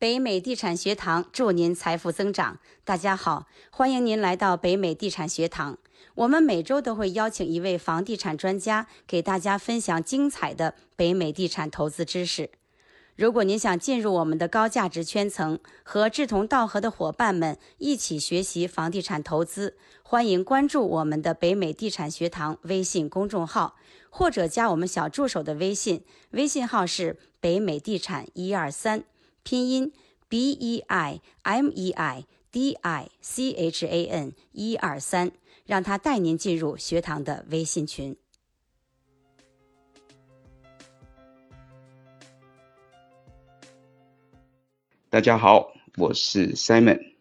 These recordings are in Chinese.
北美地产学堂祝您财富增长。大家好，欢迎您来到北美地产学堂。我们每周都会邀请一位房地产专家，给大家分享精彩的北美地产投资知识。如果您想进入我们的高价值圈层，和志同道合的伙伴们一起学习房地产投资，欢迎关注我们的北美地产学堂微信公众号，或者加我们小助手的微信，微信号是北美地产一二三。拼音 b e i m e i d i c h a n 一二三，让他带您进入学堂的微信群。大家好，我是 Simon。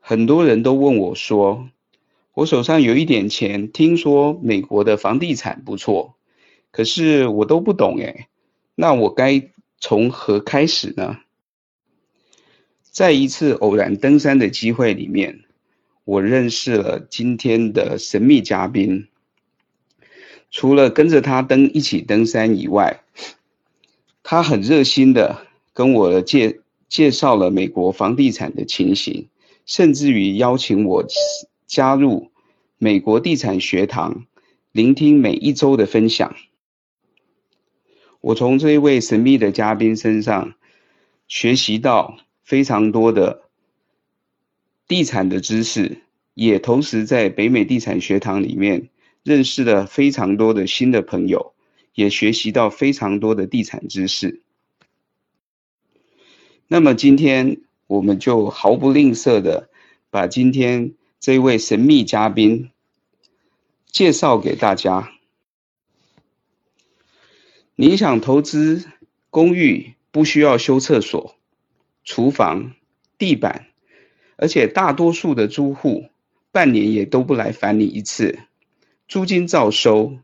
很多人都问我说，我手上有一点钱，听说美国的房地产不错，可是我都不懂诶，那我该？从何开始呢？在一次偶然登山的机会里面，我认识了今天的神秘嘉宾。除了跟着他登一起登山以外，他很热心的跟我介介绍了美国房地产的情形，甚至于邀请我加入美国地产学堂，聆听每一周的分享。我从这一位神秘的嘉宾身上学习到非常多的地产的知识，也同时在北美地产学堂里面认识了非常多的新的朋友，也学习到非常多的地产知识。那么今天我们就毫不吝啬的把今天这位神秘嘉宾介绍给大家。你想投资公寓，不需要修厕所、厨房、地板，而且大多数的租户半年也都不来烦你一次，租金照收，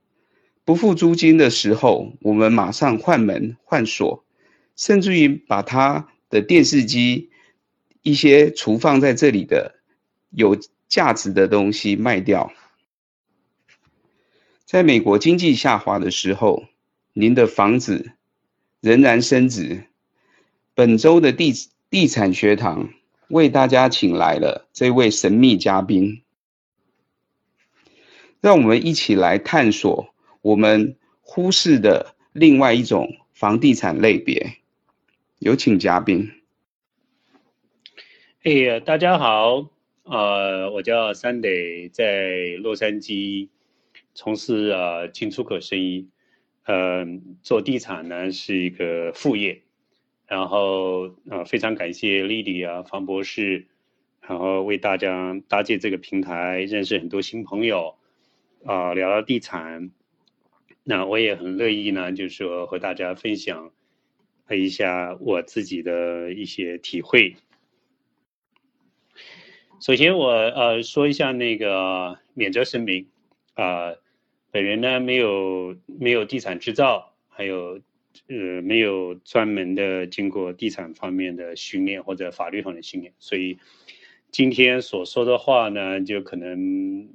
不付租金的时候，我们马上换门换锁，甚至于把他的电视机、一些储放在这里的有价值的东西卖掉。在美国经济下滑的时候。您的房子仍然升值。本周的地地产学堂为大家请来了这位神秘嘉宾，让我们一起来探索我们忽视的另外一种房地产类别。有请嘉宾。哎呀，大家好，呃，我叫 Sunday，在洛杉矶从事呃进出口生意。呃，做地产呢是一个副业，然后呃非常感谢丽丽啊，方博士，然后为大家搭建这个平台，认识很多新朋友，啊聊聊地产，那我也很乐意呢，就是说和大家分享一下我自己的一些体会。首先我呃说一下那个免责声明啊。本人呢没有没有地产执照，还有呃没有专门的经过地产方面的训练或者法律上的训练，所以今天所说的话呢，就可能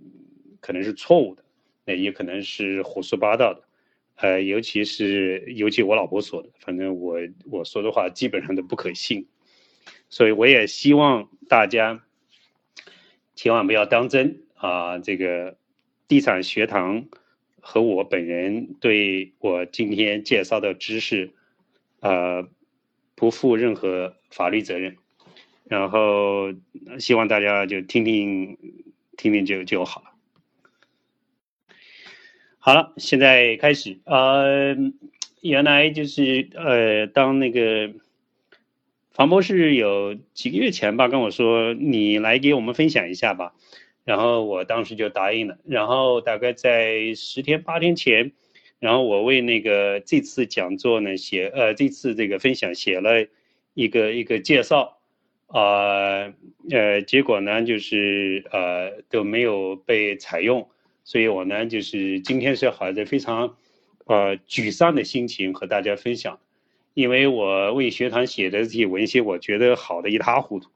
可能是错误的，那也可能是胡说八道的，呃，尤其是尤其我老婆说的，反正我我说的话基本上都不可信，所以我也希望大家千万不要当真啊，这个地产学堂。和我本人对我今天介绍的知识，呃，不负任何法律责任，然后希望大家就听听，听听就就好了。好了，现在开始。呃，原来就是呃，当那个房博士有几个月前吧跟我说，你来给我们分享一下吧。然后我当时就答应了，然后大概在十天八天前，然后我为那个这次讲座呢写呃这次这个分享写了一个一个介绍，啊呃结果呢就是呃都没有被采用，所以我呢就是今天是怀着非常呃沮丧的心情和大家分享，因为我为学堂写的这些文献我觉得好的一塌糊涂，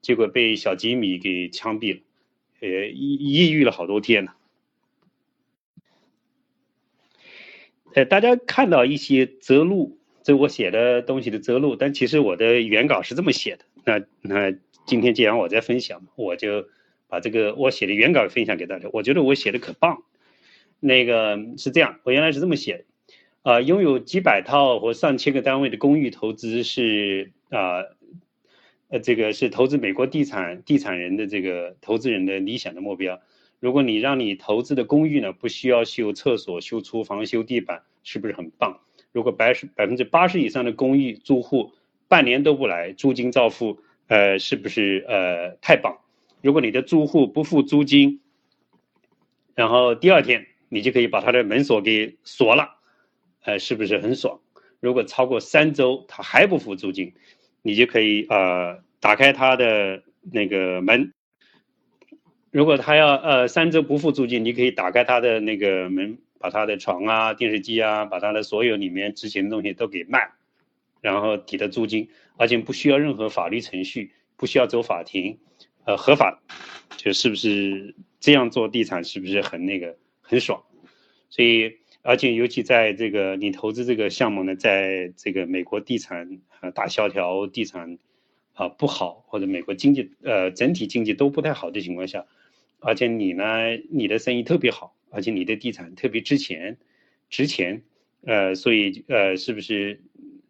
结果被小吉米给枪毙了。呃，抑抑郁了好多天呢。呃，大家看到一些择录这我写的东西的摘录，但其实我的原稿是这么写的。那那今天既然我在分享，我就把这个我写的原稿分享给大家。我觉得我写的可棒。那个是这样，我原来是这么写的，啊，拥有几百套或上千个单位的公寓投资是啊，呃这个是投资美国地产地产人的这个投资人的理想的目标。如果你让你投资的公寓呢，不需要修厕所、修厨房、修地板，是不是很棒？如果百十百分之八十以上的公寓住户半年都不来，租金照付，呃，是不是呃太棒？如果你的住户不付租金，然后第二天你就可以把他的门锁给锁了，呃，是不是很爽？如果超过三周他还不付租金，你就可以呃打开他的那个门。如果他要呃三周不付租金，你可以打开他的那个门，把他的床啊、电视机啊，把他的所有里面值钱的东西都给卖，然后抵的租金，而且不需要任何法律程序，不需要走法庭，呃，合法，就是不是这样做地产是不是很那个很爽？所以，而且尤其在这个你投资这个项目呢，在这个美国地产啊大萧条、地产啊不好，或者美国经济呃整体经济都不太好的情况下。而且你呢，你的生意特别好，而且你的地产特别值钱，值钱，呃，所以呃，是不是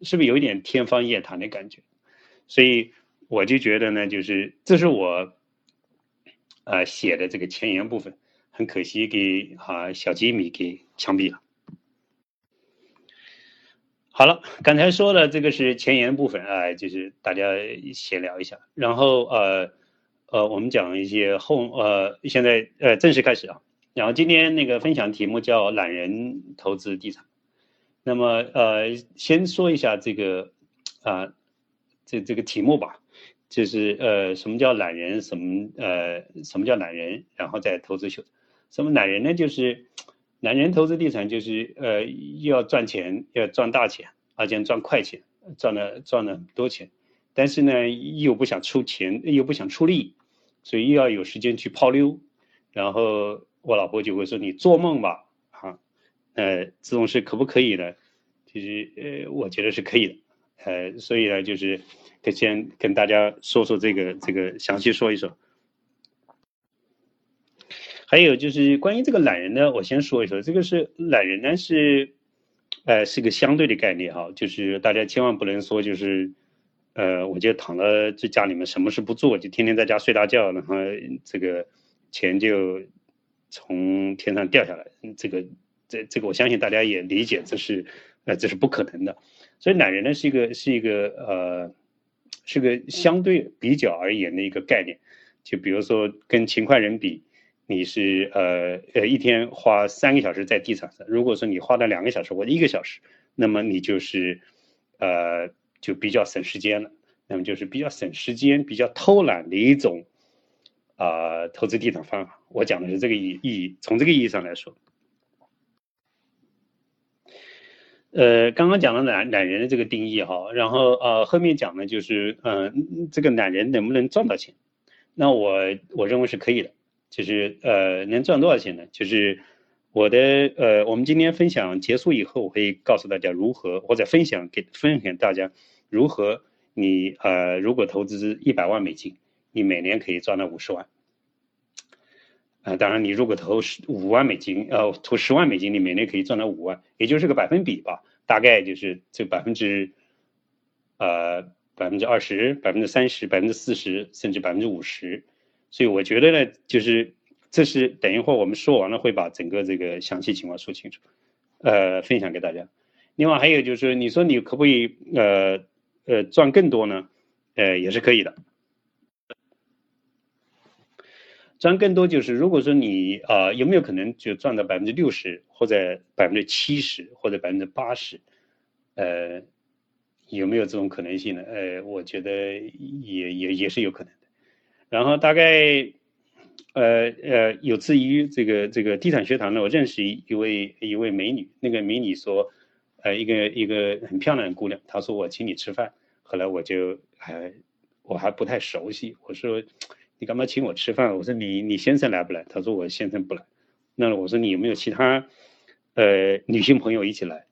是不是有一点天方夜谭的感觉？所以我就觉得呢，就是这是我呃写的这个前言部分，很可惜给啊小吉米给枪毙了。好了，刚才说的这个是前言部分啊，就是大家闲聊一下，然后呃。呃，我们讲一些后呃，现在呃正式开始啊。然后今天那个分享题目叫“懒人投资地产”。那么呃，先说一下这个啊，这这个题目吧，就是呃，什么叫懒人？什么呃，什么叫懒人？然后再投资秀。什么懒人呢？就是男人投资地产，就是呃又，要赚钱，要赚大钱，而且赚快钱，赚了赚了很多钱，但是呢，又不想出钱，又不想出力。所以又要有时间去泡妞，然后我老婆就会说：“你做梦吧，哈，呃，这种事可不可以呢？”其实，呃，我觉得是可以的，呃，所以呢，就是先跟大家说说这个，这个详细说一说。还有就是关于这个懒人呢，我先说一说，这个是懒人呢是，呃，是个相对的概念哈，就是大家千万不能说就是。呃，我就躺在在家里面，什么事不做，就天天在家睡大觉，然后这个钱就从天上掉下来。这个，这这个我相信大家也理解，这是呃这是不可能的。所以懒人呢是一个是一个呃是个相对比较而言的一个概念。就比如说跟勤快人比，你是呃呃一天花三个小时在地产上，如果说你花了两个小时或者一个小时，那么你就是呃。就比较省时间了，那么就是比较省时间、比较偷懒的一种啊投资地产方法。我讲的是这个意意义，从这个意义上来说，呃，刚刚讲了懒懒人的这个定义哈，然后呃后面讲的就是嗯这个懒人能不能赚到钱？那我我认为是可以的，就是呃能赚多少钱呢？就是我的呃我们今天分享结束以后，我会告诉大家如何或者分享给分享大家。如何？你呃，如果投资一百万美金，你每年可以赚到五十万。啊，当然，你如果投十五万美金，呃，投十万美金，你每年可以赚到五万，也就是个百分比吧，大概就是这百分之，呃，百分之二十、百分之三十、百分之四十，甚至百分之五十。所以我觉得呢，就是这是等一会儿我们说完了，会把整个这个详细情况说清楚，呃，分享给大家。另外还有就是，你说你可不可以呃？呃，赚更多呢，呃，也是可以的。赚更多就是，如果说你啊，有没有可能就赚到百分之六十，或者百分之七十，或者百分之八十？呃，有没有这种可能性呢？呃，我觉得也也也是有可能。然后大概，呃呃，有次于这个这个地产学堂呢，我认识一一位一位美女，那个美女说。呃，一个一个很漂亮的姑娘，她说我请你吃饭，后来我就还我还不太熟悉，我说你干嘛请我吃饭？我说你你先生来不来？她说我先生不来。那我说你有没有其他呃女性朋友一起来？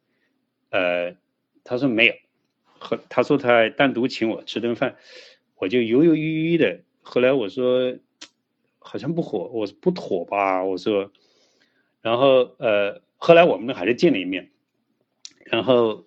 呃，他说没有，和他说他单独请我吃顿饭，我就犹犹豫豫的。后来我说好像不火，我说不妥吧，我说，然后呃，后来我们呢还是见了一面，然后。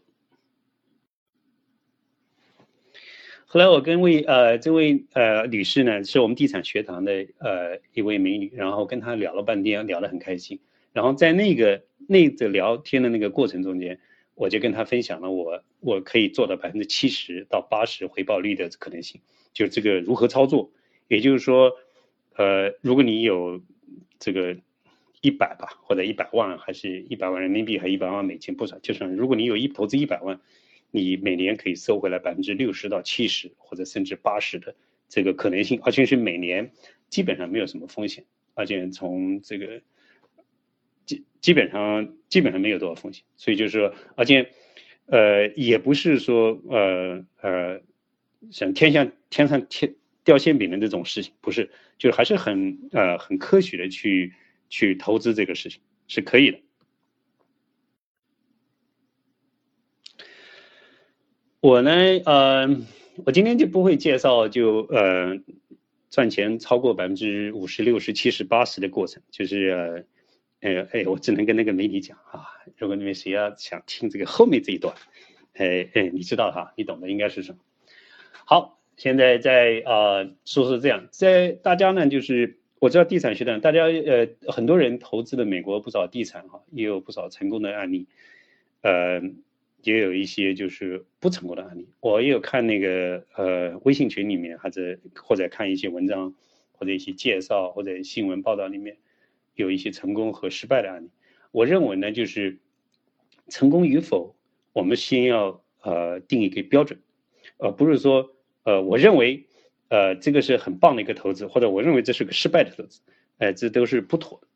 后来我跟位呃这位呃女士呢，是我们地产学堂的呃一位美女，然后跟她聊了半天，聊得很开心。然后在那个那个聊天的那个过程中间，我就跟她分享了我我可以做到百分之七十到八十回报率的可能性，就这个如何操作。也就是说，呃，如果你有这个一百吧，或者一百万，还是一百万人民币，还一百万美金，不少，就是如果你有一投资一百万。你每年可以收回来百分之六十到七十，或者甚至八十的这个可能性，而且是每年基本上没有什么风险，而且从这个基基本上基本上没有多少风险，所以就是说，而且呃也不是说呃呃像天上天上天掉馅饼的这种事情，不是，就是还是很呃很科学的去去投资这个事情是可以的。我呢，呃，我今天就不会介绍就呃赚钱超过百分之五十六十七十八十的过程，就是呃，哎，我只能跟那个媒体讲啊，如果你们谁要想听这个后面这一段，哎哎，你知道哈，你懂的应该是什么。好，现在在啊说是这样，在大家呢就是我知道地产学的，大家呃很多人投资了美国不少地产哈，也有不少成功的案例，呃。也有一些就是不成功的案例，我也有看那个呃微信群里面，或者或者看一些文章，或者一些介绍或者新闻报道里面，有一些成功和失败的案例。我认为呢，就是成功与否，我们先要呃定一个标准，呃不是说呃我认为呃这个是很棒的一个投资，或者我认为这是个失败的投资，哎这都是不妥的。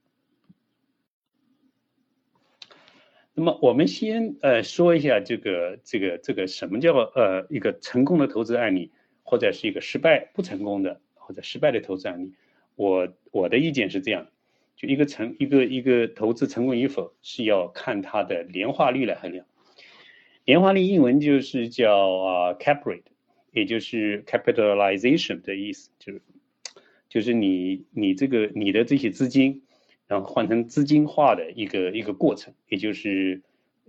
那么我们先呃说一下这个这个这个什么叫呃一个成功的投资案例，或者是一个失败不成功的或者失败的投资案例。我我的意见是这样，就一个成一个一个投资成功与否是要看它的年化率来衡量。年化率英文就是叫啊 cap rate，也就是 capitalization 的意思，就是就是你你这个你的这些资金。然后换成资金化的一个一个过程，也就是，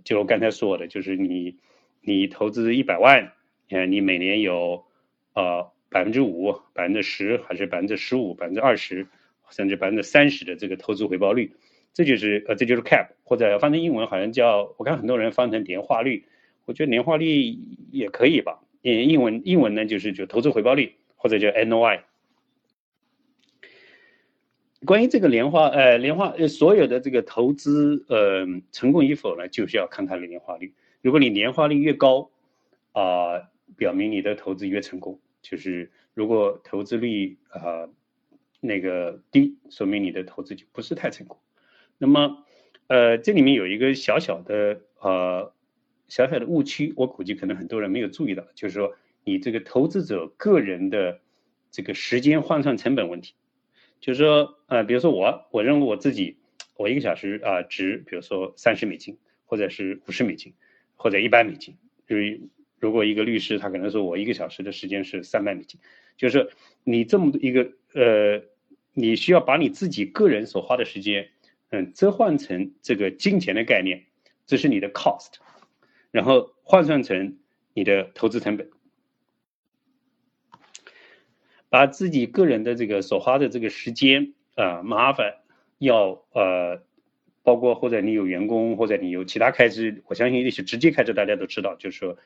就我刚才说的，就是你，你投资一百万，呃，你每年有，呃，百分之五、百分之十，还是百分之十五、百分之二十，甚至百分之三十的这个投资回报率，这就是呃，这就是 cap，或者翻成英文好像叫，我看很多人翻成年化率，我觉得年化率也可以吧，英英文英文呢就是就投资回报率，或者叫 NOI。关于这个年化，呃，年化，呃，所有的这个投资，呃，成功与否呢，就是要看它的年化率。如果你年化率越高，啊，表明你的投资越成功；就是如果投资率啊那个低，说明你的投资就不是太成功。那么，呃，这里面有一个小小的，呃，小小的误区，我估计可能很多人没有注意到，就是说你这个投资者个人的这个时间换算成本问题。就是说，呃，比如说我，我认为我自己，我一个小时啊值，比如说三十美金，或者是五十美金，或者一百美金。就是如果一个律师，他可能说我一个小时的时间是三百美金，就是你这么一个呃，你需要把你自己个人所花的时间，嗯，折换成这个金钱的概念，这是你的 cost，然后换算成你的投资成本。把自己个人的这个所花的这个时间啊麻烦要呃，包括或者你有员工或者你有其他开支，我相信那些直接开支大家都知道，就是说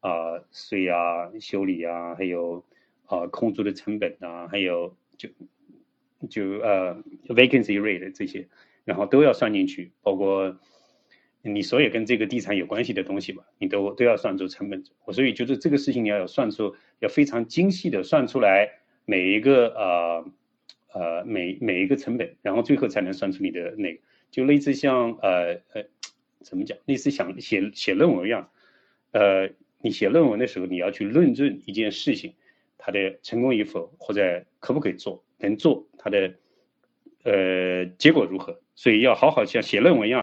啊税啊修理啊，还有啊空租的成本啊，还有就就呃 vacancy rate 这些，然后都要算进去，包括你所有跟这个地产有关系的东西吧，你都都要算出成本。我所以就是这个事情你要有算出，要非常精细的算出来。每一个呃呃每每一个成本，然后最后才能算出你的那个，就类似像呃呃怎么讲，类似像写写论文一样，呃，你写论文的时候，你要去论证一件事情，它的成功与否，或者可不可以做，能做，它的呃结果如何，所以要好好像写论文一样。